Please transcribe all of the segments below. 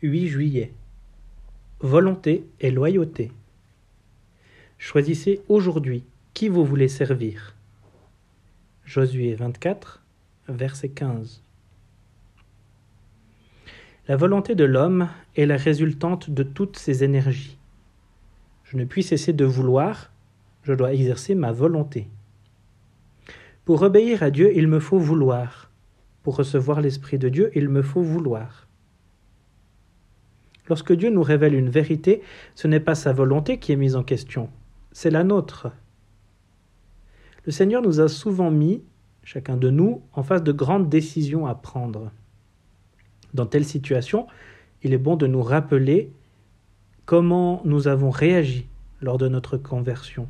8 juillet. Volonté et loyauté. Choisissez aujourd'hui qui vous voulez servir. Josué 24, verset 15. La volonté de l'homme est la résultante de toutes ses énergies. Je ne puis cesser de vouloir, je dois exercer ma volonté. Pour obéir à Dieu, il me faut vouloir. Pour recevoir l'Esprit de Dieu, il me faut vouloir. Lorsque Dieu nous révèle une vérité, ce n'est pas sa volonté qui est mise en question, c'est la nôtre. Le Seigneur nous a souvent mis, chacun de nous, en face de grandes décisions à prendre. Dans telle situation, il est bon de nous rappeler comment nous avons réagi lors de notre conversion,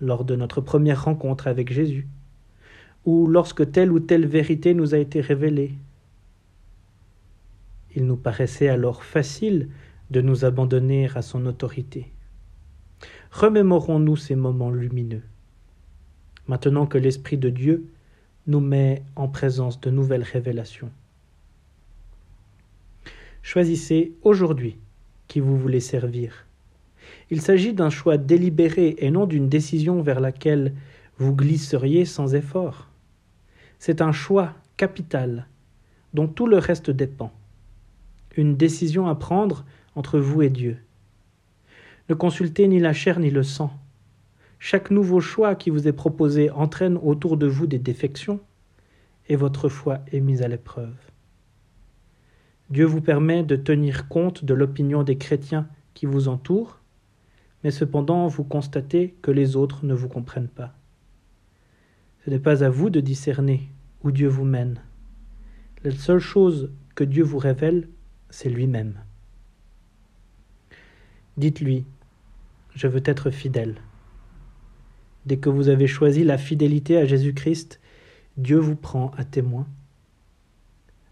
lors de notre première rencontre avec Jésus, ou lorsque telle ou telle vérité nous a été révélée, il nous paraissait alors facile de nous abandonner à son autorité. Remémorons-nous ces moments lumineux. Maintenant que l'Esprit de Dieu nous met en présence de nouvelles révélations. Choisissez aujourd'hui qui vous voulez servir. Il s'agit d'un choix délibéré et non d'une décision vers laquelle vous glisseriez sans effort. C'est un choix capital dont tout le reste dépend une décision à prendre entre vous et Dieu. Ne consultez ni la chair ni le sang. Chaque nouveau choix qui vous est proposé entraîne autour de vous des défections, et votre foi est mise à l'épreuve. Dieu vous permet de tenir compte de l'opinion des chrétiens qui vous entourent, mais cependant vous constatez que les autres ne vous comprennent pas. Ce n'est pas à vous de discerner où Dieu vous mène. La seule chose que Dieu vous révèle c'est lui-même. Dites-lui, je veux être fidèle. Dès que vous avez choisi la fidélité à Jésus-Christ, Dieu vous prend à témoin.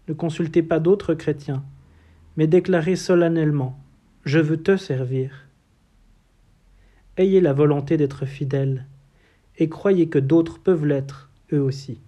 Ne consultez pas d'autres chrétiens, mais déclarez solennellement, je veux te servir. Ayez la volonté d'être fidèle, et croyez que d'autres peuvent l'être eux aussi.